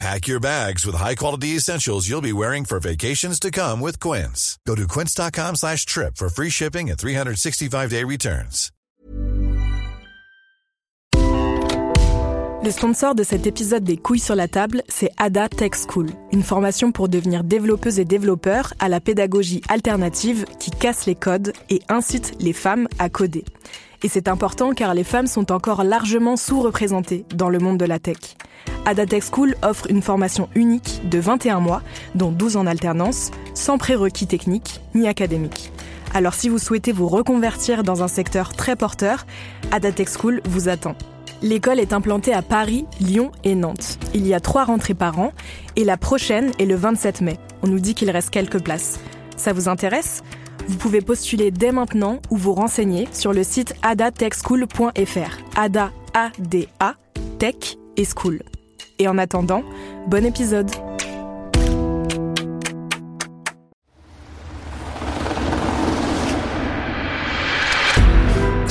Pack your bags with high-quality essentials you'll be wearing for vacations to come with Quince. Go to quince.com slash trip for free shipping and 365-day returns. Le sponsor de cet épisode des couilles sur la table, c'est Ada Tech School, une formation pour devenir développeuse et développeur à la pédagogie alternative qui casse les codes et incite les femmes à coder. Et c'est important car les femmes sont encore largement sous-représentées dans le monde de la tech. Ada Tech School offre une formation unique de 21 mois, dont 12 en alternance, sans prérequis techniques ni académiques. Alors si vous souhaitez vous reconvertir dans un secteur très porteur, Ada Tech School vous attend. L'école est implantée à Paris, Lyon et Nantes. Il y a trois rentrées par an et la prochaine est le 27 mai. On nous dit qu'il reste quelques places. Ça vous intéresse? Vous pouvez postuler dès maintenant ou vous renseigner sur le site adatechschool.fr. Ada, A-D-A, Tech et School. Et en attendant, bon épisode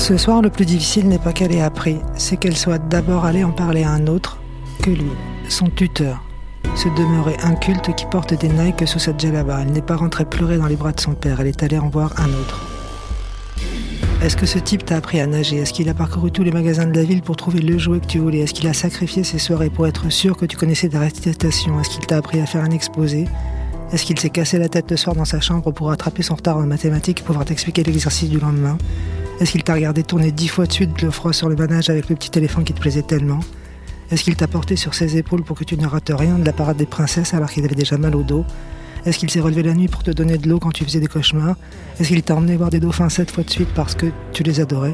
Ce soir, le plus difficile n'est pas qu'elle ait appris, c'est qu'elle soit d'abord allée en parler à un autre que lui, son tuteur. Ce demeuré inculte qui porte des Nike sous sa djellaba. Elle n'est pas rentrée pleurer dans les bras de son père, elle est allée en voir un autre. Est-ce que ce type t'a appris à nager? Est-ce qu'il a parcouru tous les magasins de la ville pour trouver le jouet que tu voulais? Est-ce qu'il a sacrifié ses soirées pour être sûr que tu connaissais ta récitation Est-ce qu'il t'a appris à faire un exposé? Est-ce qu'il s'est cassé la tête le soir dans sa chambre pour rattraper son retard en mathématiques et pouvoir t'expliquer l'exercice du lendemain? Est-ce qu'il t'a regardé tourner dix fois de suite le froid sur le manage avec le petit éléphant qui te plaisait tellement? Est-ce qu'il t'a porté sur ses épaules pour que tu ne rates rien de la parade des princesses alors qu'il avait déjà mal au dos? Est-ce qu'il s'est relevé la nuit pour te donner de l'eau quand tu faisais des cauchemars? Est-ce qu'il t'a emmené voir des dauphins sept fois de suite parce que tu les adorais?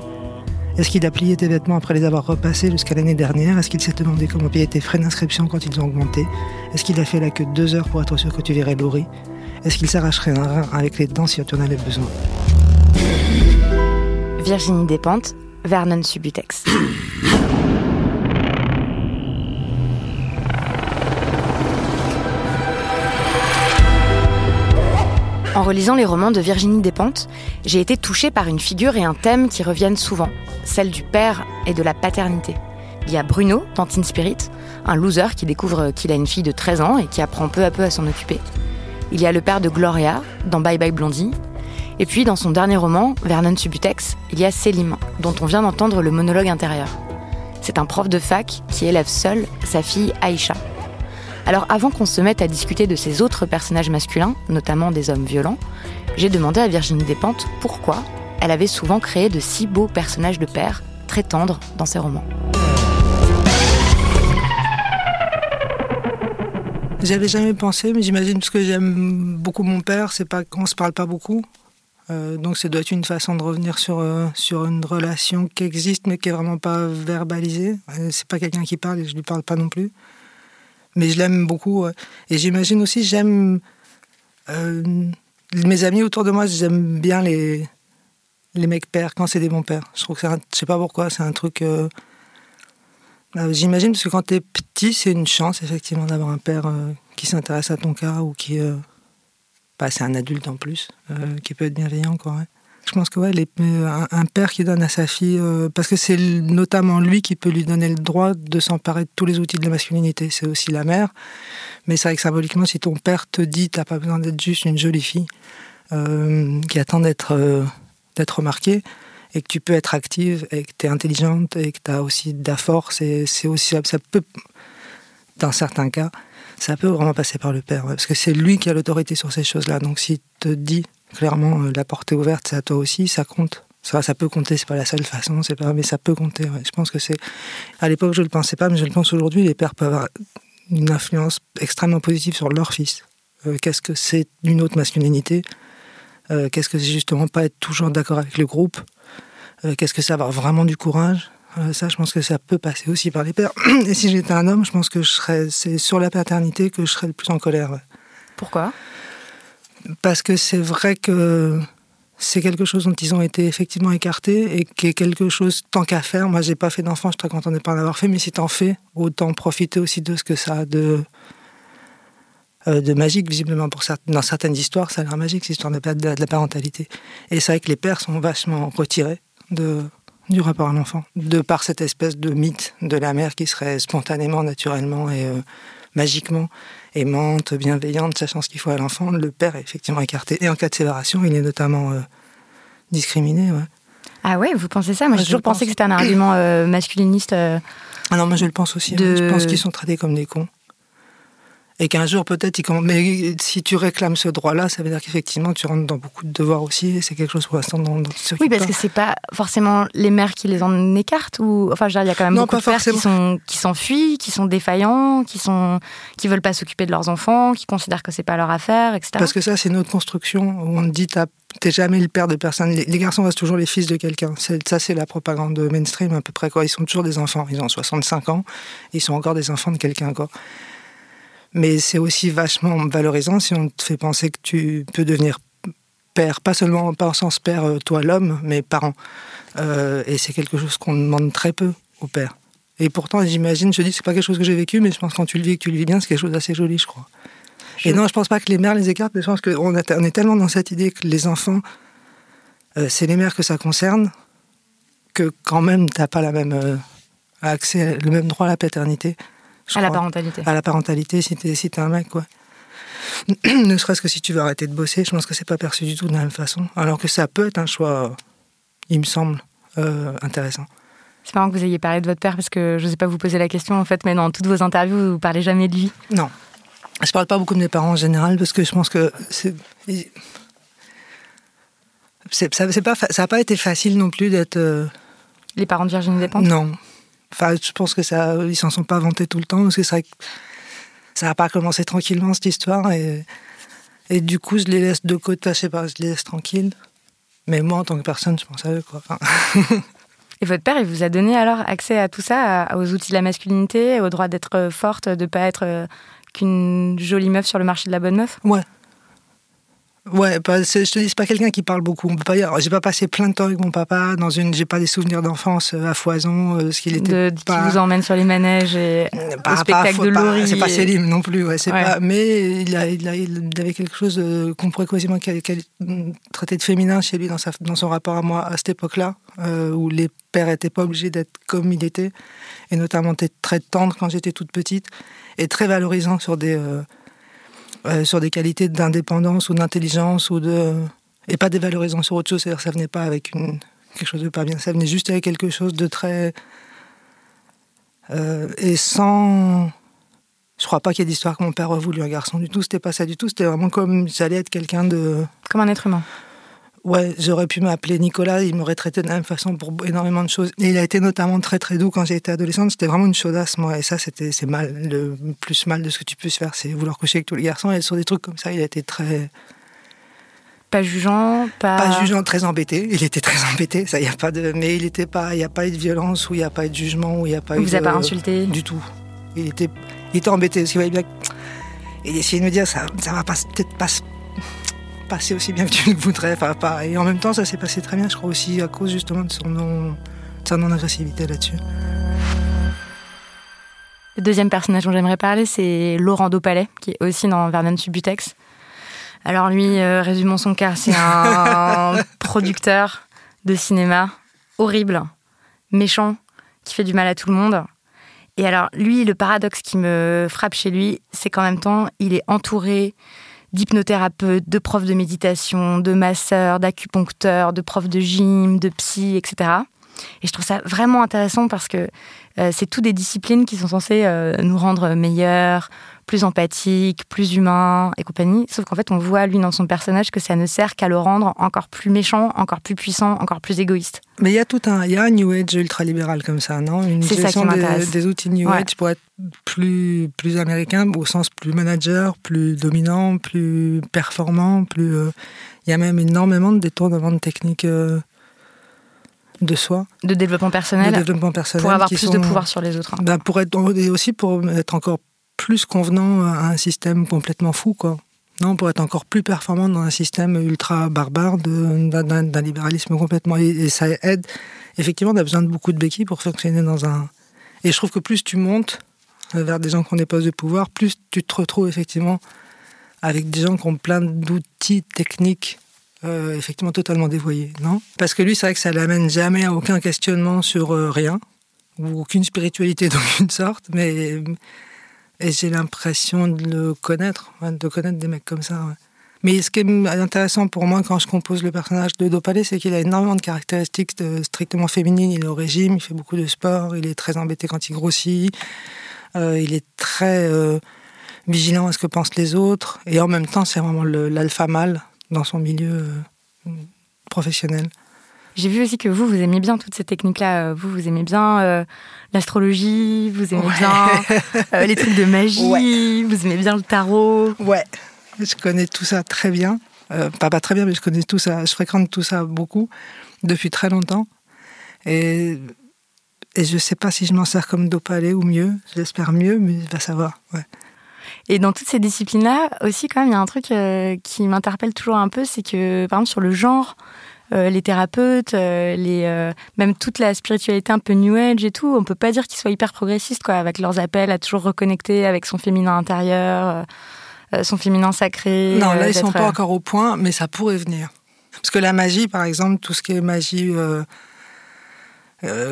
Est-ce qu'il a plié tes vêtements après les avoir repassés jusqu'à l'année dernière? Est-ce qu'il s'est demandé comment payer tes frais d'inscription quand ils ont augmenté? Est-ce qu'il a fait la queue deux heures pour être sûr que tu verrais Laurie? Est-ce qu'il s'arracherait un rein avec les dents si tu en avais besoin? Virginie Despentes, Vernon Subutex. En relisant les romans de Virginie Despentes, j'ai été touchée par une figure et un thème qui reviennent souvent, celle du père et de la paternité. Il y a Bruno, dans Teen Spirit, un loser qui découvre qu'il a une fille de 13 ans et qui apprend peu à peu à s'en occuper. Il y a le père de Gloria, dans Bye Bye Blondie. Et puis, dans son dernier roman, Vernon Subutex, il y a Selim, dont on vient d'entendre le monologue intérieur. C'est un prof de fac qui élève seul sa fille Aïcha. Alors avant qu'on se mette à discuter de ces autres personnages masculins, notamment des hommes violents, j'ai demandé à Virginie Despentes pourquoi elle avait souvent créé de si beaux personnages de père, très tendres dans ses romans. J'avais jamais pensé, mais j'imagine parce que j'aime beaucoup mon père, c'est pas qu'on se parle pas beaucoup. Euh, donc ça doit être une façon de revenir sur, euh, sur une relation qui existe mais qui est vraiment pas verbalisée. Euh, c'est pas quelqu'un qui parle et je lui parle pas non plus mais je l'aime beaucoup. Et j'imagine aussi, j'aime. Euh, mes amis autour de moi, j'aime bien les, les mecs pères quand c'est des bons pères. Je trouve que c'est un, je sais pas pourquoi, c'est un truc. Euh, euh, j'imagine parce que quand t'es petit, c'est une chance effectivement d'avoir un père qui s'intéresse à ton cas ou qui. Bah, c'est un adulte en plus, qui peut être bienveillant quoi. Je pense que ouais, euh, un, père qui donne à sa fille, euh, parce que c'est notamment lui qui peut lui donner le droit de s'emparer de tous les outils de la masculinité. C'est aussi la mère. Mais c'est vrai que symboliquement, si ton père te dit t'as pas besoin d'être juste une jolie fille euh, qui attend d'être remarquée et que tu peux être active et que tu es intelligente et que tu as aussi de la force, c'est aussi ça peut dans certains cas ça peut vraiment passer par le père parce que c'est lui qui a l'autorité sur ces choses-là. Donc s'il te dit clairement, euh, la porte est ouverte, c'est à toi aussi, ça compte. Ça, peut compter, c'est pas la seule façon, mais ça peut compter. Je pense que c'est. À l'époque, je le pensais pas, mais je le pense aujourd'hui. Les pères peuvent avoir une influence extrêmement positive sur leur fils. Euh, qu'est-ce que c'est d'une autre masculinité? Euh, Qu'est-ce que c'est justement pas être toujours d'accord avec le groupe? Qu'est-ce que c'est avoir vraiment du courage? Ça, je pense que ça peut passer aussi par les pères. Et si j'étais un homme, je pense que je serais. C'est sur la paternité que je serais le plus en colère. Pourquoi? Parce que c'est vrai que c'est quelque chose dont ils ont été effectivement écartés et qui est quelque chose tant qu'à faire. Moi, j'ai pas fait d'enfant, je suis très content de pas en avoir fait, mais si t'en fais, autant profiter aussi de ce que ça a de, euh, de magique, visiblement. Dans certaines histoires, ça a l'air magique, cette histoire de la parentalité. Et c'est vrai que les pères sont vachement retirés de, du rapport à l'enfant, de par cette espèce de mythe de la mère qui serait spontanément, naturellement et euh, magiquement aimante, bienveillante, sachant ce qu'il faut à l'enfant, le père est effectivement écarté. Et en cas de séparation, il est notamment euh, discriminé. Ouais. Ah ouais, vous pensez ça? Moi, j'ai toujours pensé que c'était un argument euh, masculiniste. Ah non, moi je le pense aussi. Hein. Je pense qu'ils sont traités comme des cons et qu'un jour peut-être mais si tu réclames ce droit-là ça veut dire qu'effectivement tu rentres dans beaucoup de devoirs aussi et c'est quelque chose pour l'instant dont, oui parce que c'est pas forcément les mères qui les en écartent ou enfin il y a quand même beaucoup de pères qui sont qui s'enfuient qui sont défaillants qui sont qui veulent pas s'occuper de leurs enfants qui considèrent que c'est pas leur affaire etc parce que ça c'est notre construction où on dit t'es jamais le père de personne. Les, garçons restent toujours les fils de quelqu'un. Ça c'est la propagande mainstream à peu près quoi. Ils sont toujours des enfants. Ils ont 65 ans. Ils sont encore des enfants de quelqu'un quoi mais c'est aussi vachement valorisant si on te fait penser que tu peux devenir père, pas seulement pas en sens père, euh, toi l'homme, mais parent. Euh, et c'est quelque chose qu'on demande très peu au père. Et pourtant, j'imagine, je dis, c'est pas quelque chose que j'ai vécu, mais je pense que quand tu le vis et que tu le vis bien, c'est quelque chose d'assez joli, je crois. Et non, je pense pas que les mères les écartent, mais je pense qu'on on est tellement dans cette idée que les enfants, euh, c'est les mères que ça concerne, que quand même, t'as pas la même accès, le même droit à la paternité à la parentalité. À la parentalité, si t'es si un mec, quoi. ne serait-ce que si tu veux arrêter de bosser, je pense que c'est pas perçu du tout de la même façon. Alors que ça peut être un choix, il me semble, euh, intéressant. C'est marrant que vous ayez parlé de votre père parce que je ne sais pas vous poser la question en fait, mais dans toutes vos interviews, vous parlez jamais de lui. Non. Je parle pas beaucoup de mes parents en général parce que je pense que c'est. Ça n'a pas, pas été facile non plus d'être. Euh, Les parents de Virginie Despentes? Non. Enfin, je pense que ça, ils s'en sont pas vantés tout le temps parce que ça, ça n'a pas commencé tranquillement cette histoire et, et du coup, je les laisse de côté. Je sais pas, je les laisse tranquilles. Mais moi, en tant que personne, je pense à eux, quoi. Et votre père, il vous a donné alors accès à tout ça, aux outils de la masculinité, au droit d'être forte, de pas être euh, qu'une jolie meuf sur le marché de la bonne meuf? Ouais, Ouais, je te dis, c'est pas quelqu'un qui parle beaucoup. On peut pas dire. J'ai pas passé plein de temps avec mon papa dans une. J'ai pas des souvenirs d'enfance euh, à foison, euh, ce qu'il était. De, pas... Qui vous emmène sur les manèges et au spectacle de Laurie. C'est pas Céline non plus. Ouais, c'est pas. Mais il, a, il, avait quelque chose euh, qu'on pourrait quasiment traiter de féminin chez lui dans, sa, dans son rapport à moi à cette époque-là, où les pères étaient pas obligés d'être comme il était, et notamment très tendre quand j'étais toute petite, et très valorisant sur des euh, sur des qualités d'indépendance ou d'intelligence ou de et pas dévalorisant sur autre chose. C'est-à-dire ça venait pas avec une quelque chose de pas bien, ça venait juste avec quelque chose de très euh, et sans. Je crois pas qu'il y ait d'histoire que mon père a voulu un garçon du tout. C'était pas ça du tout. C'était vraiment comme j'allais être quelqu'un de. Comme un être humain. Ouais, j'aurais pu m'appeler Nicolas, il m'aurait traité de la même façon pour énormément de choses. Et il a été notamment très très doux quand été adolescente. C'était vraiment une chaudasse, moi. Et ça, c'était c'est mal. Le plus mal de ce que tu puisses faire, c'est vouloir coucher avec tous les garçons. Et sur des trucs comme ça, il a été très. Pas jugeant, pas. Pas jugeant, très embêté. Il était très embêté. Ça, y a pas de. Mais il était pas. Il n'y a pas eu de violence, ou il n'y a pas eu de jugement, ou il n'y a pas il eu. Vous a pas insulté Du tout. Il était, il était embêté parce qu'il voyait bien. Il essayait de me dire ça, ça va peut-être pas passé aussi bien que tu le voudrais. Enfin, pas. Et en même temps, ça s'est passé très bien, je crois aussi à cause justement de son non, sa non-agressivité là-dessus. Le deuxième personnage dont j'aimerais parler, c'est Laurent Dopalais, qui est aussi dans Vernon Subutex. Alors lui, euh, résumons son cas, c'est un producteur de cinéma horrible, méchant, qui fait du mal à tout le monde. Et alors lui, le paradoxe qui me frappe chez lui, c'est qu'en même temps, il est entouré d'hypnothérapeutes, de profs de méditation, de masseurs, d'acupuncteurs, de profs de gym, de psy, etc. Et je trouve ça vraiment intéressant parce que euh, c'est toutes des disciplines qui sont censées euh, nous rendre meilleurs, plus empathiques, plus humains et compagnie. Sauf qu'en fait, on voit, lui, dans son personnage, que ça ne sert qu'à le rendre encore plus méchant, encore plus puissant, encore plus égoïste. Mais il y a tout un, il y a un New Age ultra-libéral comme ça, non? Une gestion des, des, outils New Age pour être plus, plus américain, au sens plus manager, plus dominant, plus performant, plus... Euh, il y a même énormément de détournements de techniques de soi. De développement personnel. De développement personnel. Pour avoir plus de pouvoir sur les autres. Hein. Bah, pour être, et aussi pour être encore plus convenant à un système complètement fou, quoi. Non, pour être encore plus performant dans un système ultra barbare d'un libéralisme complètement. Et, ça aide. Effectivement, on a besoin de beaucoup de béquilles pour fonctionner dans un. Et je trouve que plus tu montes vers des gens qui ont des postes de pouvoir, plus tu te retrouves effectivement avec des gens qui ont plein d'outils techniques euh, effectivement totalement dévoyés, non? Parce que lui, c'est vrai que ça l'amène jamais à aucun questionnement sur euh, rien, ou aucune spiritualité d'aucune sorte, mais et j'ai l'impression de le connaître, de connaître des mecs comme ça. Mais ce qui est intéressant pour moi quand je compose le personnage de Dopalé, c'est qu'il a énormément de caractéristiques strictement féminines. Il est au régime, il fait beaucoup de sport, il est très embêté quand il grossit, euh, il est très euh, vigilant à ce que pensent les autres, et en même temps, c'est vraiment l'alpha mâle dans son milieu euh, professionnel. J'ai vu aussi que vous, vous aimez bien toutes ces techniques-là. Vous, vous aimez bien euh, l'astrologie, vous aimez bien euh, les trucs de magie, vous aimez bien le tarot. Ouais, je connais tout ça très bien. Euh, pas, pas très bien, mais je connais tout ça. Je fréquente tout ça beaucoup depuis très longtemps. Et, et je ne sais pas si je m'en sers comme dopalé ou mieux. J'espère mieux, mais va savoir. Ouais. Et dans toutes ces disciplines-là, aussi, quand même, il y a un truc qui m'interpelle toujours un peu, c'est que, par exemple, sur le genre, euh, les thérapeutes, euh, les, euh, même toute la spiritualité un peu New Age et tout, on peut pas dire qu'ils soient hyper progressistes, quoi, avec leurs appels à toujours reconnecter avec son féminin intérieur, son féminin sacré. Non, là, ils sont pas encore au point, mais ça pourrait venir. Parce que la magie, par exemple, tout ce qui est magie,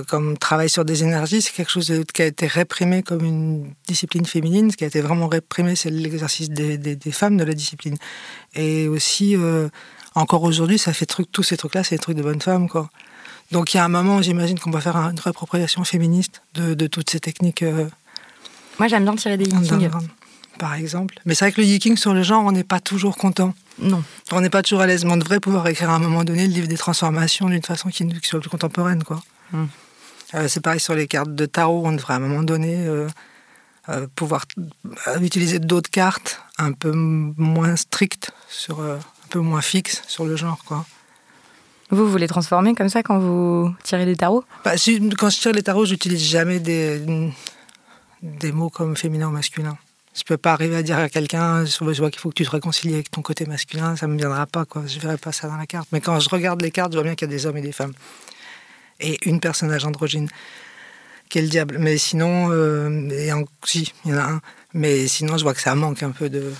comme travail sur des énergies, c'est quelque chose qui a été réprimé comme une discipline féminine. Ce qui a été vraiment réprimé, c'est l'exercice des, des, femmes de la discipline. Et aussi encore aujourd'hui, ça fait truc, tous ces trucs-là, c'est des trucs de bonne femme, quoi. Donc il y a un moment, j'imagine qu'on va faire une réappropriation féministe de, toutes ces techniques. Euh, Moi, j'aime bien tirer des yikings. Par exemple. Mais c'est vrai que le yiking sur le genre, on n'est pas toujours content. Non. On n'est pas toujours à l'aise. Mais on devrait pouvoir écrire à un moment donné le livre des transformations d'une façon qui, soit plus contemporaine, quoi. Hmm. Euh, c'est pareil sur les cartes de tarot. On devrait à un moment donné euh, pouvoir utiliser d'autres cartes un peu moins strictes sur un peu moins fixe sur le genre, quoi. Vous, vous les transformez comme ça quand vous tirez les tarots? Bah, Quand je tire les tarots, j'utilise jamais des, des mots comme féminin ou masculin. Je peux pas arriver à dire à quelqu'un, je vois qu'il faut que tu te réconcilies avec ton côté masculin, ça me viendra pas, quoi. Je verrai pas ça dans la carte. Mais quand je regarde les cartes, je vois bien qu'il y a des hommes et des femmes. Et une personnage androgyne. Quel diable. Mais sinon, euh, et si, il y en a un. Mais sinon, je vois que ça manque un peu de,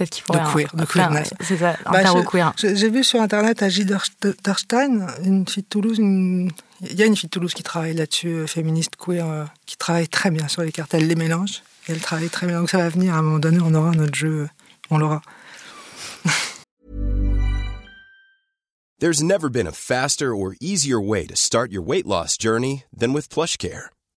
peut-être qu'il faudrait. De queer, de queerness. C'est ça, un bah, queer. J'ai vu sur internet à Gilles Derstein, une fille de Toulouse, une... il y a une fille de Toulouse qui travaille là-dessus, euh, féministe queer, euh, qui travaille très bien sur les cartes. Elle les mélange et elle travaille très bien. Donc ça va venir à un moment donné, on aura notre jeu, on l'aura. There's never been a faster or easier way to start your weight loss journey than with PlushCare.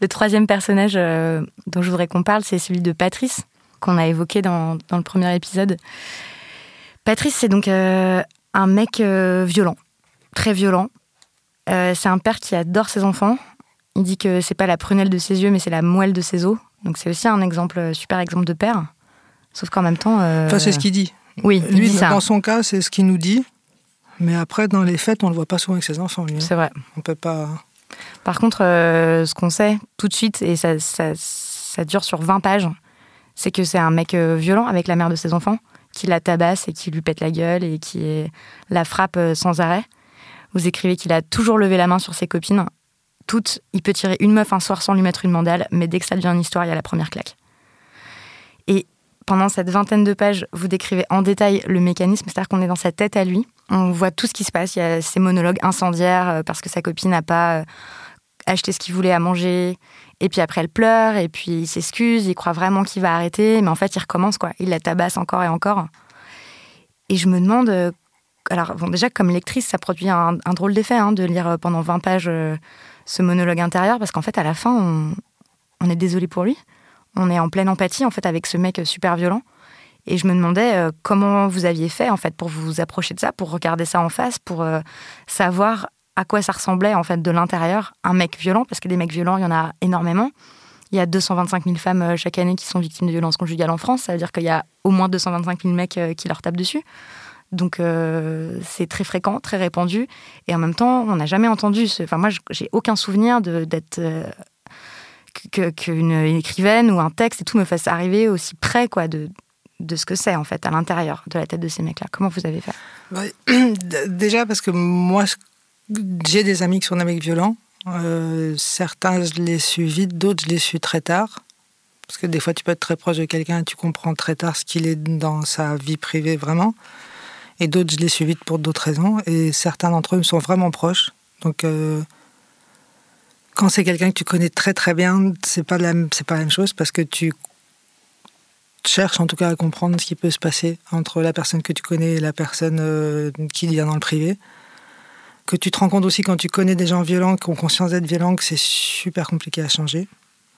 Le troisième personnage euh, dont je voudrais qu'on parle, c'est celui de Patrice, qu'on a évoqué dans, dans, le premier épisode. Patrice, c'est donc euh, un mec euh, violent, très violent. c'est un père qui adore ses enfants. Il dit que c'est pas la prunelle de ses yeux, mais c'est la moelle de ses os. Donc c'est aussi un exemple, super exemple de père. Sauf qu'en même temps. Enfin, c'est ce qu'il dit. Oui, lui, dans son cas, c'est ce qu'il nous dit. Mais après, dans les fêtes, on le voit pas souvent avec ses enfants. Hein. C'est vrai. On peut pas. Par contre, euh, ce qu'on sait tout de suite, et ça, ça, dure sur 20 pages, c'est que c'est un mec euh, violent avec la mère de ses enfants, qui la tabasse et qui lui pète la gueule et qui la frappe euh, sans arrêt. Vous écrivez qu'il a toujours levé la main sur ses copines. Toutes, il peut tirer une meuf un soir sans lui mettre une mandale, mais dès que ça devient une histoire, il y a la première claque. Et pendant cette vingtaine de pages, vous décrivez en détail le mécanisme, c'est-à-dire qu'on est dans sa tête à lui. On voit tout ce qui se passe. Il y a ces monologues incendiaires euh, parce que sa copine n'a pas euh, acheté ce qu'il voulait à manger. Et puis après, elle pleure, et puis il s'excuse, il croit vraiment qu'il va arrêter, mais en fait, il recommence, quoi. Il la tabasse encore et encore. Et je me demande. Euh, alors, bon, déjà, comme lectrice, ça produit un, drôle d'effet hein, de lire pendant 20 pages ce monologue intérieur, parce qu'en fait, à la fin, on est désolé pour lui on est en pleine empathie en fait avec ce mec super violent. Et je me demandais euh, comment vous aviez fait en fait pour vous approcher de ça, pour regarder ça en face, pour euh, savoir à quoi ça ressemblait en fait de l'intérieur un mec violent, parce que des mecs violents il y en a énormément. Il y a 225 000 femmes euh, chaque année qui sont victimes de violences conjugales en France. Ça veut dire qu'il y a au moins 225 000 mecs qui leur tapent dessus. Donc c'est très fréquent, très répandu. Et en même temps, on n'a jamais entendu. Ce... Enfin moi, j'ai aucun souvenir d'être qu'une écrivaine ou un texte et tout me fasse arriver aussi près quoi de, de ce que c'est en fait à l'intérieur de la tête de ces mecs-là. Comment vous avez fait? Bah, Déjà parce que moi j'ai des amis qui sont des mecs violents. Euh, certains je les suis vite, d'autres je les suis très tard. Parce que des fois tu peux être très proche de quelqu'un et tu comprends très tard ce qu'il est dans sa vie privée vraiment. Et d'autres je les suis vite pour d'autres raisons. Et certains d'entre eux me sont vraiment proches. Donc euh, quand c'est quelqu'un que tu connais très très bien, c'est pas la, c'est pas la même chose parce que tu cherches en tout cas à comprendre ce qui peut se passer entre la personne que tu connais et la personne euh, qui vient dans le privé. Que tu te rends compte aussi quand tu connais des gens violents, qui ont conscience d'être violents, que c'est super compliqué à changer.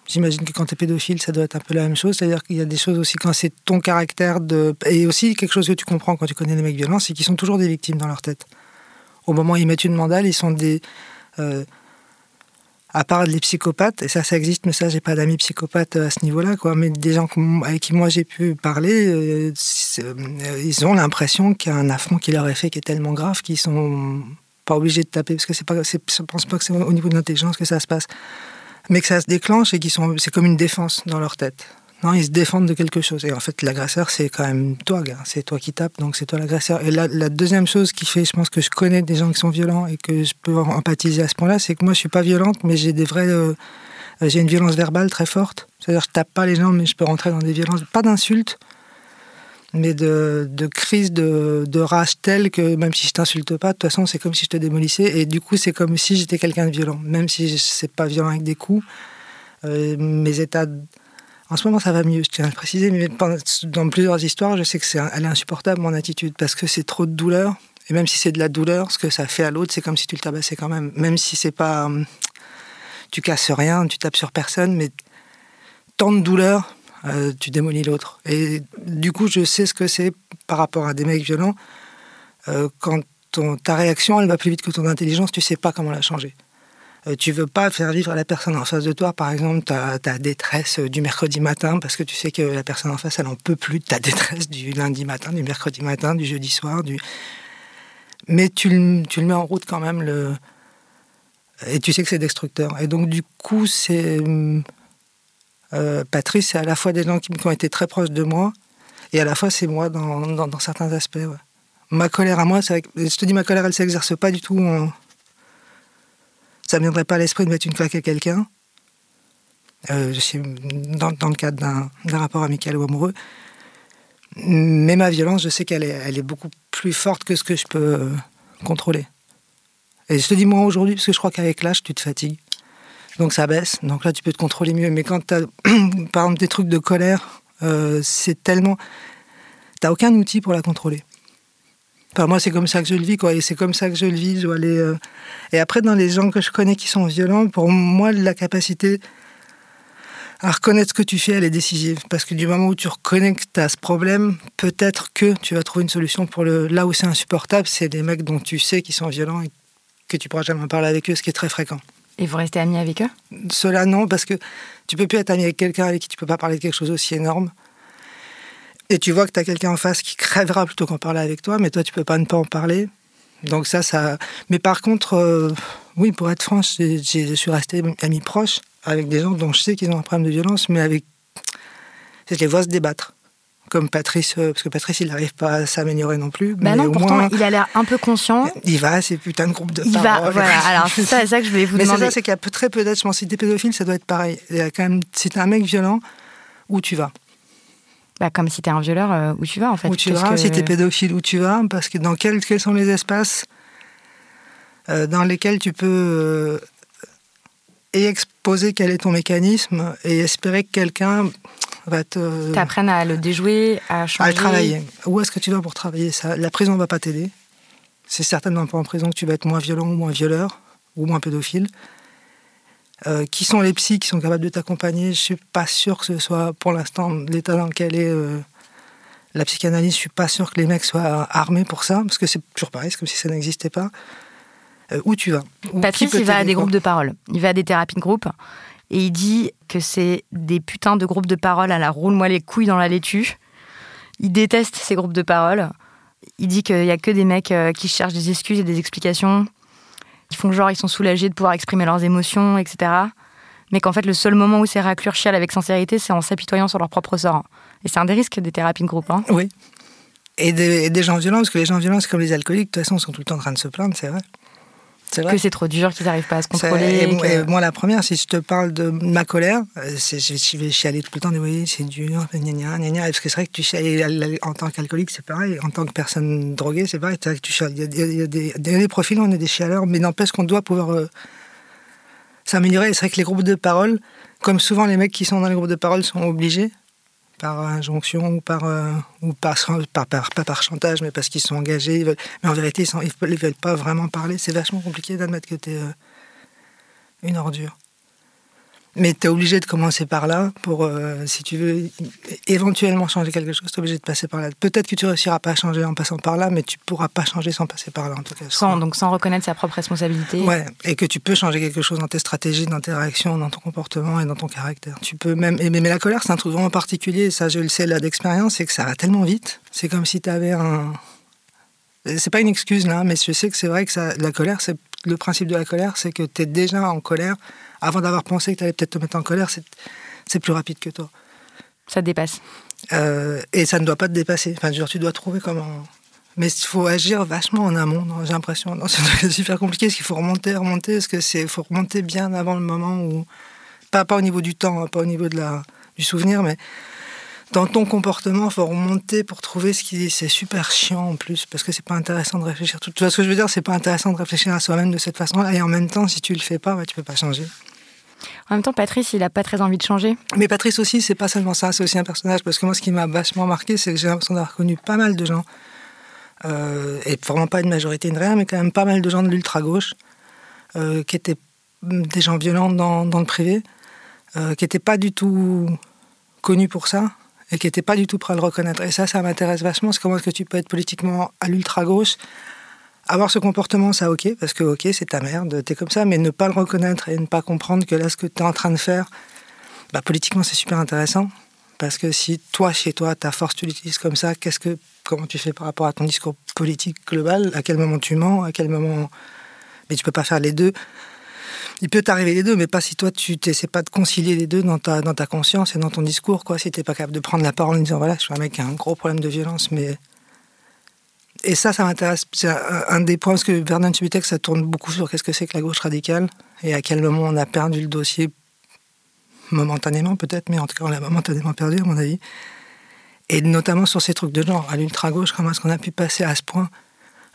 J'imagine que quand tu es pédophile, ça doit être un peu la même chose. C'est-à-dire qu'il y a des choses aussi quand c'est ton caractère de. Et aussi quelque chose que tu comprends quand tu connais les mecs violents, c'est qu'ils sont toujours des victimes dans leur tête. Au moment où ils mettent une mandale, ils sont des. Euh, à part les psychopathes, et ça, ça existe, mais ça, j'ai pas d'amis psychopathes à ce niveau-là, quoi. Mais des gens avec qui moi j'ai pu parler, euh, euh, ils ont l'impression qu'il y a un affront qui leur est fait qui est tellement grave qu'ils sont pas obligés de taper, parce que c'est pas, je pense pas que c'est au niveau de l'intelligence que ça se passe, mais que ça se déclenche et qu'ils sont, c'est comme une défense dans leur tête. Non, ils se défendent de quelque chose. Et en fait, l'agresseur, c'est quand même toi, gars. C'est toi qui tapes, donc c'est toi l'agresseur. Et la, deuxième chose qui fait, je pense que je connais des gens qui sont violents et que je peux empathiser à ce point-là, c'est que moi, je suis pas violente, mais j'ai des vrais. Euh, j'ai une violence verbale très forte. C'est-à-dire, je tape pas les gens, mais je peux rentrer dans des violences. Pas d'insultes, mais de, de crise de, de, rage telle que même si je t'insulte pas, de toute façon, c'est comme si je te démolissais. Et du coup, c'est comme si j'étais quelqu'un de violent. Même si c'est pas violent avec des coups, euh, mes états en ce moment, ça va mieux, je tiens à le préciser, mais dans plusieurs histoires, je sais que c'est elle est insupportable, mon attitude, parce que c'est trop de douleur. Et même si c'est de la douleur, ce que ça fait à l'autre, c'est comme si tu le tabassais quand même. Même si c'est pas. Hum, tu casses rien, tu tapes sur personne, mais tant de douleur, euh, tu démolis l'autre. Et du coup, je sais ce que c'est par rapport à des mecs violents. Euh, quand ta réaction, elle va plus vite que ton intelligence, tu sais pas comment la changer. Euh, tu veux pas faire vivre à la personne en face de toi, par exemple, ta, détresse du mercredi matin, parce que tu sais que la personne en face, elle en peut plus de ta détresse du lundi matin, du mercredi matin, du jeudi soir, du... Mais tu tu le mets en route quand même, le... et tu sais que c'est destructeur. Et donc, du coup, c'est... Euh, Patrice, c'est à la fois des gens qui, ont été très proches de moi, et à la fois c'est moi dans, certains aspects. Ma colère à moi, je te dis, ma colère, elle s'exerce pas du tout ça ne viendrait pas à l'esprit de mettre une claque à quelqu'un, euh, dans, le cadre d'un rapport amical ou amoureux. Mais ma violence, je sais qu'elle est, beaucoup plus forte que ce que je peux euh, contrôler. Et je te dis moi aujourd'hui, parce que je crois qu'avec l'âge, tu te fatigues. Donc ça baisse. Donc là, tu peux te contrôler mieux. Mais quand tu as, par exemple, des trucs de colère, euh, c'est tellement. Tu aucun outil pour la contrôler moi, c'est comme ça que je le vis, quoi. Et c'est comme ça que je le vis. Je aller, euh. Et après, dans les gens que je connais qui sont violents, pour moi, la capacité à reconnaître ce que tu fais, elle est décisive. Parce que du moment où tu reconnais que tu as ce problème, peut-être que tu vas trouver une solution pour le. Là où c'est insupportable, c'est des mecs dont tu sais qu'ils sont violents et que tu pourras jamais parler avec eux, ce qui est très fréquent. Et vous restez ami avec eux? Cela, non, parce que tu peux plus être ami avec quelqu'un avec qui tu peux pas parler de quelque chose aussi énorme. Et tu vois que tu as quelqu'un en face qui crèvera plutôt qu'en parler avec toi, mais toi, tu peux pas ne pas en parler. Donc ça, ça... Mais par contre, euh, oui, pour être franche, je suis resté ami proche avec des gens dont je sais qu'ils ont un problème de violence, mais avec... Je les vois se débattre. Comme Patrice, euh, parce que Patrice, il n'arrive pas à s'améliorer non plus. Bah mais non, pourtant, il a l'air un peu conscient. Il va à ces putains de groupes de il Va, voilà, alors c'est ça, ça, que je voulais vous mais demander. Mais c'est ça, c'est qu'il y a très peu d'êtres, je pense, si t'es pédophile, ça doit être pareil. Il y a quand même, si t'es un mec violent, où tu vas? Bah, comme si t'es un violeur, où tu vas en fait Où tu vas, si t'es pédophile, où tu vas, parce que dans quels, quels sont les espaces dans lesquels tu peux et exposer quel est ton mécanisme et espérer que quelqu'un va te. T'apprennes à le déjouer, à changer. À le travailler. Où est-ce que tu vas pour travailler ça? La prison ne va pas t'aider. C'est certainement pas en prison que tu vas être moins violent ou moins violeur ou moins pédophile. Euh, qui sont les psys qui sont capables de t'accompagner? Je suis pas sûr que ce soit, pour l'instant, l'état dans lequel est euh, la psychanalyse. Je suis pas sûr que les mecs soient armés pour ça, parce que c'est toujours pareil, c'est comme si ça n'existait pas. Euh, où tu vas? Patrice, il va à des groupes de parole. Il va à des thérapies de groupe. Et il dit que c'est des putains de groupes de parole à la roule-moi les couilles dans la laitue. Il déteste ces groupes de parole. Il dit qu'il n'y a que des mecs qui cherchent des excuses et des explications, qui font genre ils sont soulagés de pouvoir exprimer leurs émotions, etc. Mais qu'en fait, le seul moment où ces raclures chialent avec sincérité, c'est en s'apitoyant sur leur propre sort. Et c'est un des risques des thérapies de groupe. Hein. Oui. Et des, des, gens violents, parce que les gens violents, c'est comme les alcooliques, de toute façon, sont tout le temps en train de se plaindre, c'est vrai que c'est trop dur, qu'ils n'arrivent pas à se contrôler. Et, moi, la première, si je te parle de ma colère, euh, je vais chialer tout le temps, de oui, c'est dur, gna gna, gna gna, parce que c'est vrai que tu chiales, en tant qu'alcoolique, c'est pareil, en tant que personne droguée, c'est pareil, tu chiales. Il y, a, des, des, profils, on est des chialeurs, mais n'empêche qu'on doit pouvoir euh, s'améliorer. C'est vrai que les groupes de parole, comme souvent les mecs qui sont dans les groupes de parole sont obligés, par injonction ou par, euh, ou par, par, pas par chantage, mais parce qu'ils sont engagés. mais en vérité, ils ne ils veulent pas vraiment parler. C'est vachement compliqué d'admettre que tu es euh, une ordure. Mais tu es obligé de commencer par là pour, euh, si tu veux éventuellement changer quelque chose, tu es obligé de passer par là. Peut-être que tu réussiras pas à changer en passant par là, mais tu pourras pas changer sans passer par là, en tout cas. Sans, donc sans reconnaître sa propre responsabilité. Ouais, et que tu peux changer quelque chose dans tes stratégies d'interaction, dans ton comportement et dans ton caractère. Tu peux même. Mais, mais la colère, c'est un truc vraiment particulier, ça je le sais là d'expérience, c'est que ça va tellement vite. C'est comme si tu avais un. C'est pas une excuse là, mais je sais que c'est vrai que ça, la colère, c'est le principe de la colère, c'est que tu es déjà en colère avant d'avoir pensé que tu allais peut-être te mettre en colère, c'est plus rapide que toi. Ça te dépasse. Euh, et ça ne doit pas te dépasser. Enfin, tu dois trouver comment. Mais il faut agir vachement en amont, j'ai l'impression. C'est super compliqué, parce qu'il faut remonter, remonter, parce que c'est faut remonter bien avant le moment où. Pas, pas au niveau du temps, hein, pas au niveau de la, du souvenir, mais dans ton comportement, il faut remonter pour trouver ce qui c'est super chiant en plus parce que c'est pas intéressant de réfléchir. Tu vois ce que je veux dire? C'est pas intéressant de réfléchir à soi-même de cette façon-là et en même temps, si tu le fais pas, bah, tu peux pas changer. En même temps, Patrice, il a pas très envie de changer. Mais Patrice aussi, c'est pas seulement ça, c'est aussi un personnage. Parce que moi, ce qui m'a vachement marqué, c'est que j'ai l'impression d'avoir connu pas mal de gens, euh, et vraiment pas une majorité, une rien, mais quand même pas mal de gens de l'ultra-gauche, euh, qui étaient des gens violents dans, dans le privé, euh, qui n'étaient pas du tout connus pour ça, et qui n'étaient pas du tout prêts à le reconnaître. Et ça, ça m'intéresse vachement. C'est comment est-ce que tu peux être politiquement à l'ultra-gauche avoir ce comportement, ça ok, parce que ok, c'est ta merde, t'es comme ça, mais ne pas le reconnaître et ne pas comprendre que là, ce que tu es en train de faire, bah, politiquement, c'est super intéressant. Parce que si toi, chez toi, ta force, tu l'utilises comme ça, qu'est-ce que, comment tu fais par rapport à ton discours politique global? À quel moment tu mens? À quel moment. Mais tu peux pas faire les deux. Il peut t'arriver les deux, mais pas si toi, tu n'essaies pas de concilier les deux dans ta, conscience et dans ton discours. Quoi. Si tu n'es pas capable de prendre la parole en disant voilà, je suis un mec qui a un gros problème de violence, mais et ça, ça m'intéresse. C'est un, des points, parce que Vernon Subutex, ça tourne beaucoup sur qu'est-ce que c'est que la gauche radicale et à quel moment on a perdu le dossier, momentanément peut-être, mais en tout cas on l'a momentanément perdu à mon avis. Et notamment sur ces trucs de genre, à l'ultra-gauche, comment est-ce qu'on a pu passer à ce point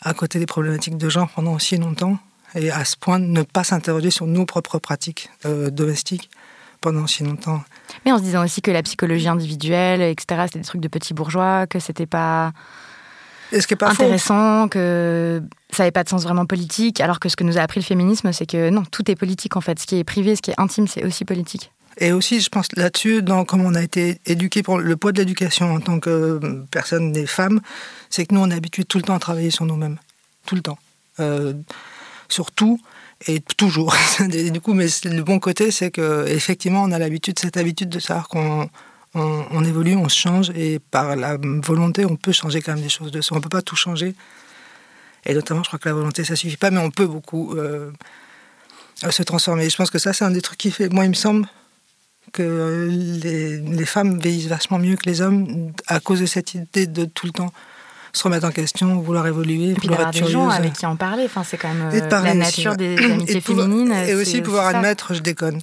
à côté des problématiques de genre pendant aussi longtemps? Et à ce point ne pas s'interroger sur nos propres pratiques euh, domestiques pendant aussi longtemps. Mais en se disant aussi que la psychologie individuelle, etc., c'était des trucs de petits bourgeois, que c'était pas ce pas intéressant, que ça n'avait pas de sens vraiment politique, alors que ce que nous a appris le féminisme, c'est que non, tout est politique en fait. Ce qui est privé, ce qui est intime, c'est aussi politique. Et aussi, je pense là-dessus, dans comment on a été éduqué pour le poids de l'éducation en tant que personne des femmes, c'est que nous, on est habitué tout le temps à travailler sur nous-mêmes. Tout le temps. Euh, sur tout et toujours. du coup, mais le bon côté, c'est que effectivement, on a l'habitude, cette habitude de savoir qu'on on, évolue, on change, et par la volonté, on peut changer quand même des choses de On ne peut pas tout changer. Et notamment, je crois que la volonté, ça suffit pas, mais on peut beaucoup euh, se transformer. je pense que ça, c'est un des trucs qui fait. Moi, il me semble que les, femmes vieillissent vachement mieux que les hommes à cause de cette idée de tout le temps se remettre en question, vouloir évoluer, et vouloir être des gens avec qui en parler. Enfin, c'est quand même euh, la nature des amitiés féminines. et aussi pouvoir admettre, je déconne.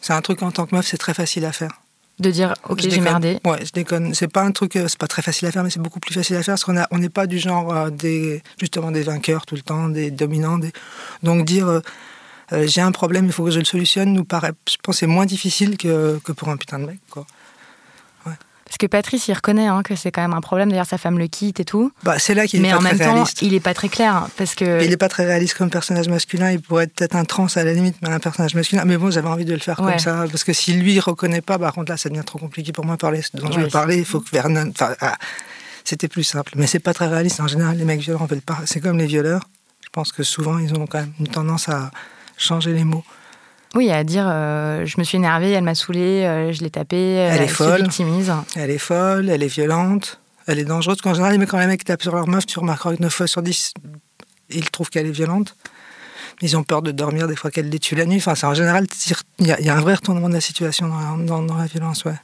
C'est un truc en tant que meuf, c'est très facile à faire De dire, ok, j'ai merdé. Ouais, je déconne. C'est pas un truc, euh, c'est pas très facile à faire, mais c'est beaucoup plus facile à faire parce qu'on on n'est pas du genre euh, des, justement des vainqueurs tout le temps, des dominants. Des... Donc dire, euh, j'ai un problème, il faut que je le solutionne, nous paraît, je pense, c'est moins difficile que, que pour un putain de mec, quoi. Parce que Patrice, il reconnaît hein, que c'est quand même un problème. D'ailleurs, sa femme le quitte et tout. Bah, c'est là qu'il est Mais pas en très même temps, il est pas très clair. Parce que. Il n'est pas très réaliste comme personnage masculin. Il pourrait être peut-être un trans à la limite, mais un personnage masculin. Mais bon, j'avais envie de le faire Ouais. comme ça. Parce que si lui, il reconnaît pas, par contre, là, ça devient trop compliqué pour moi de parler ce dont je veux parler. Il faut que Vernon. Enfin, ah, c'était plus simple. Mais c'est pas très réaliste. En général, les mecs violents veulent pas. C'est comme les violeurs. Je pense que souvent, ils ont quand même une tendance à changer les mots. Oui, à dire euh, je me suis énervée, elle m'a saoulée, euh, je l'ai tapée, Elle est se folle. victimise. Elle est folle, elle est violente, elle est dangereuse. Qu'en général, quand les mecs tapent sur leur meuf, tu remarqueras que 9 fois sur 10, ils trouvent qu'elle est violente. Ils ont peur de dormir des fois qu'elle les tue la nuit. Enfin, c'est en général, il y, a- il y a un vrai retournement de la situation dans la, dans- dans la violence, ouais.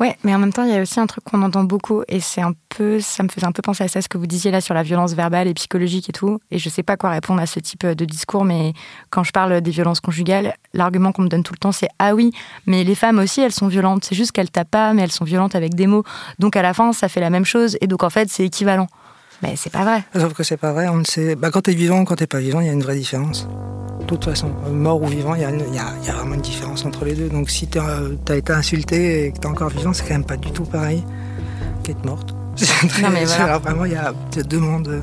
Ouais, mais en même temps, il y a aussi un truc qu'on entend beaucoup, et c'est un peu, ça me faisait un peu penser à ça, ce que vous disiez là sur la violence verbale et psychologique et tout. Et je sais pas quoi répondre à ce type de discours, mais quand je parle des violences conjugales, l'argument qu'on me donne tout le temps, c'est ah oui, mais les femmes aussi, elles sont violentes. C'est juste qu'elles tapent pas, mais elles sont violentes avec des mots. Donc à la fin, ça fait la même chose, et donc en fait, c'est équivalent. Mais c'est pas vrai. Sauf que c'est pas vrai. On ne sait. Bah, quand t'es vivant ou quand t'es pas vivant, il y a une vraie différence. De toute façon, mort ou vivant, il y y a- il y a vraiment une différence entre les deux. Donc si t'as as été insulté et que t'es encore vivant, c'est quand même pas du tout pareil qu'être morte. C'est très- Non, mais voilà. alors, vraiment, il y a deux mondes.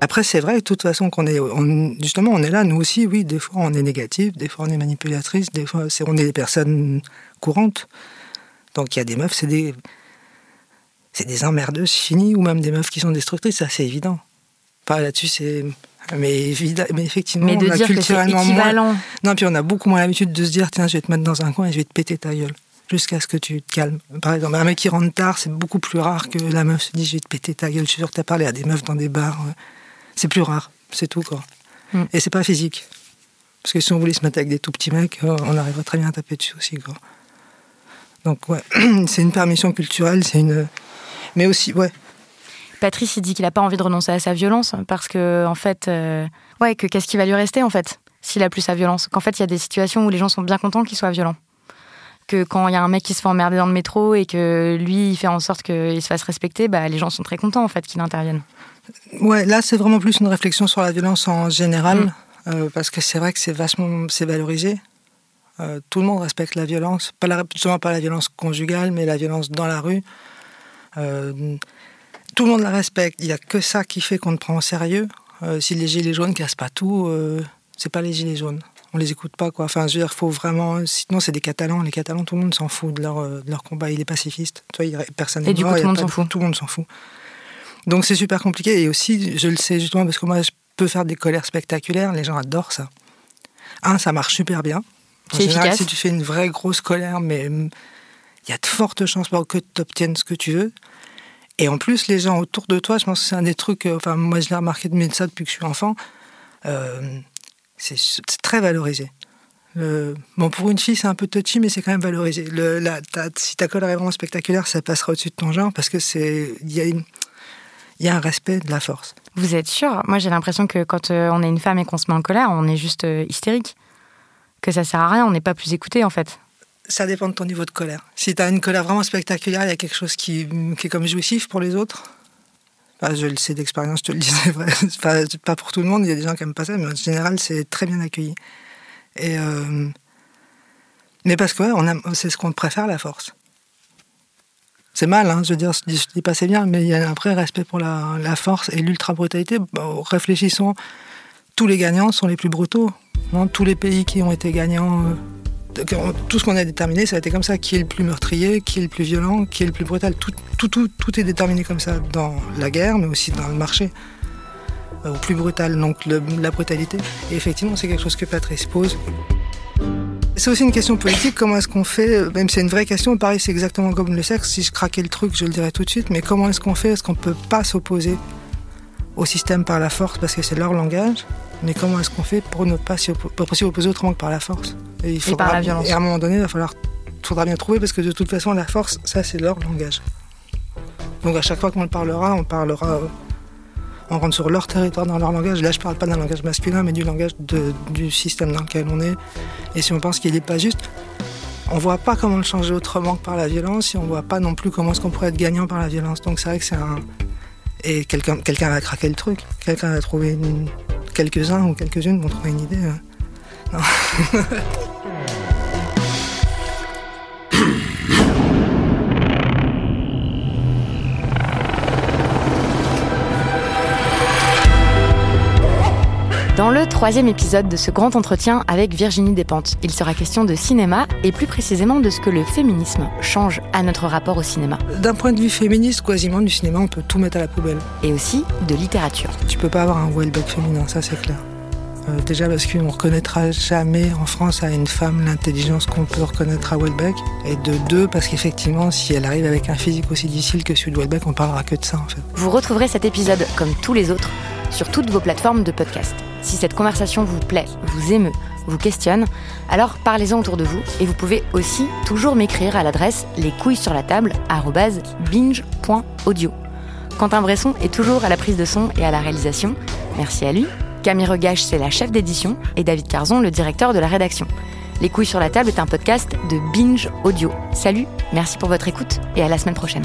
Après, c'est vrai, de toute façon, qu'on est, on- justement, on est là, nous aussi, oui, des fois on est négatif, des fois on est manipulatrice, des fois on est des personnes courantes. Donc il y a des meufs, c'est des, c'est des emmerdeuses finies, ou même des meufs qui sont destructrices, ça c'est évident. Pas là-dessus, c'est. Mais, effectivement, Mais de on a dire que culturellement moins-. Non, puis on a beaucoup moins l'habitude de se dire tiens, je vais te mettre dans un coin et je vais te péter ta gueule. Jusqu'à ce que tu te calmes. Par exemple, un mec qui rentre tard, c'est beaucoup plus rare que la meuf se dit je vais te péter ta gueule. Je suis sûr que tu as parlé à des meufs dans des bars. C'est plus rare, c'est tout quoi. Mm. Et c'est pas physique. Parce que si on voulait se mettre avec des tout petits mecs, euh, on arriverait très bien à taper dessus aussi quoi. Donc ouais, c'est une permission culturelle, c'est une. Mais aussi, ouais, Patrice, il dit qu'il a pas envie de renoncer à sa violence parce que, en fait, euh, ouais, que qu'est-ce qui va lui rester en fait s'il a plus sa violence? Qu'en fait, il y a des situations où les gens sont bien contents qu'il soit violent. Que quand il y a un mec qui se fait emmerder dans le métro et que lui, il fait en sorte qu'il se fasse respecter, bah, les gens sont très contents en fait qu'il intervienne. Ouais, là, c'est vraiment plus une réflexion sur la violence en général, Mm. euh, parce que c'est vrai que c'est vachement, c'est valorisé. Euh, tout le monde respecte la violence, pas la, justement pas la violence conjugale, mais la violence dans la rue. Euh, tout le monde la respecte. Il n'y a que ça qui fait qu'on ne prend au sérieux. Euh, si les gilets jaunes cassent pas tout, euh, c'est pas les gilets jaunes. On les écoute pas, quoi. Enfin, je veux dire, faut vraiment. Sinon, c'est des Catalans. Les Catalans, tout le monde s'en fout de leur, de leur combat. Il est pacifiste. Toi, il, personne Et du mort, coup, tout le monde s'en fout. Tout le monde s'en fout. Donc c'est super compliqué. Et aussi, je le sais justement parce que moi, je peux faire des colères spectaculaires. Les gens adorent ça. Un, ça marche super bien. En C'est général, efficace. si tu fais une vraie grosse colère, mais hum, il y a de fortes chances pour que tu obtiennes ce que tu veux. Et en plus, les gens autour de toi, je pense que c'est un des trucs. euh, Enfin, moi, je l'ai remarqué de ça depuis que je suis enfant. euh, c'est très valorisé. Le- bon, pour une fille, c'est un peu touchy, mais c'est quand même valorisé. Si ta colère est vraiment spectaculaire, ça passera au-dessus de ton genre parce que c'est il y y a un respect de la force. Vous êtes sûr? Moi, j'ai l'impression que quand euh, on est une femme et qu'on se met en colère, on est juste euh, hystérique. Que ça sert à rien, on n'est pas plus écouté en fait. Ça dépend de ton niveau de colère. Si tu as une colère vraiment spectaculaire, il y a quelque chose qui, est comme jouissif pour les autres. Je le sais d'expérience, je te le dis, c'est vrai. C'est pas, pas pour tout le monde, il y a des gens qui n'aiment pas ça, mais en général, c'est très bien accueilli. Euh, Mais parce que c'est ce qu'on préfère, la force. C'est mal, hein, je veux dire, je dis, dis pas c'est bien, mais il y a un vrai respect pour la, force et l'ultra-brutalité. Réfléchissons, tous les gagnants sont les plus brutaux. non tous les pays qui ont été gagnants, euh, tout ce qu'on a déterminé, ça a été comme ça. Qui est le plus meurtrier, qui est le plus violent, qui est le plus brutal. Tout, est déterminé comme ça dans la guerre, mais aussi dans le marché. Euh, Au plus brutal, donc la brutalité. Et effectivement, c'est quelque chose que Patrice pose. C'est aussi une question politique, comment est-ce qu'on fait, même si c'est une vraie question, pareil c'est exactement comme le sexe, si je craquais le truc je le dirais tout de suite, mais comment est-ce qu'on fait? Est-ce qu'on peut pas s'opposer au système par la force parce que c'est leur langage? Mais comment est-ce qu'on fait pour ne pas s'y oppo- opposer autrement que par la force? Et, il par la violence. Et à un moment donné, il va falloir, faudra bien trouver parce que de toute façon, la force, ça c'est leur langage. Donc à chaque fois qu'on le parlera, on parlera, euh, on rentre sur leur territoire dans leur langage. Là, je parle pas d'un langage masculin, mais du langage de- du système dans lequel on est. Et si on pense qu'il n'est pas juste, on voit pas comment le changer autrement que par la violence et on voit pas non plus comment est-ce qu'on pourrait être gagnant par la violence. Donc c'est vrai que c'est un... Et quelqu'un quelqu'un va craquer le truc. Quelqu'un va trouver une... quelques-uns ou quelques-unes vont trouver une idée. euh. Dans le troisième épisode de ce grand entretien avec Virginie Despentes, il sera question de cinéma et plus précisément de ce que le féminisme change à notre rapport au cinéma. D'un point de vue féministe, quasiment du cinéma, on peut tout mettre à la poubelle. Et aussi de littérature. Tu peux pas avoir un Welbeck féminin, ça c'est clair. Euh, déjà parce qu'on reconnaîtra jamais en France à une femme l'intelligence qu'on peut reconnaître à Welbeck. Et de deux, parce qu'effectivement, si elle arrive avec un physique aussi difficile que celui de Welbeck, on parlera que de ça en fait. Vous retrouverez cet épisode, comme tous les autres, sur toutes vos plateformes de podcast. Si cette conversation vous plaît, vous émeut, vous questionne, alors parlez-en autour de vous et vous pouvez aussi toujours m'écrire à l'adresse les couilles sur la table binge.audio. Quentin Bresson est toujours à la prise de son et à la réalisation. Merci à lui. Camille Regache, c'est la chef d'édition et David Carzon, le directeur de la rédaction. Les couilles sur la table est un podcast de Binge Audio. Salut, merci pour votre écoute et à la semaine prochaine.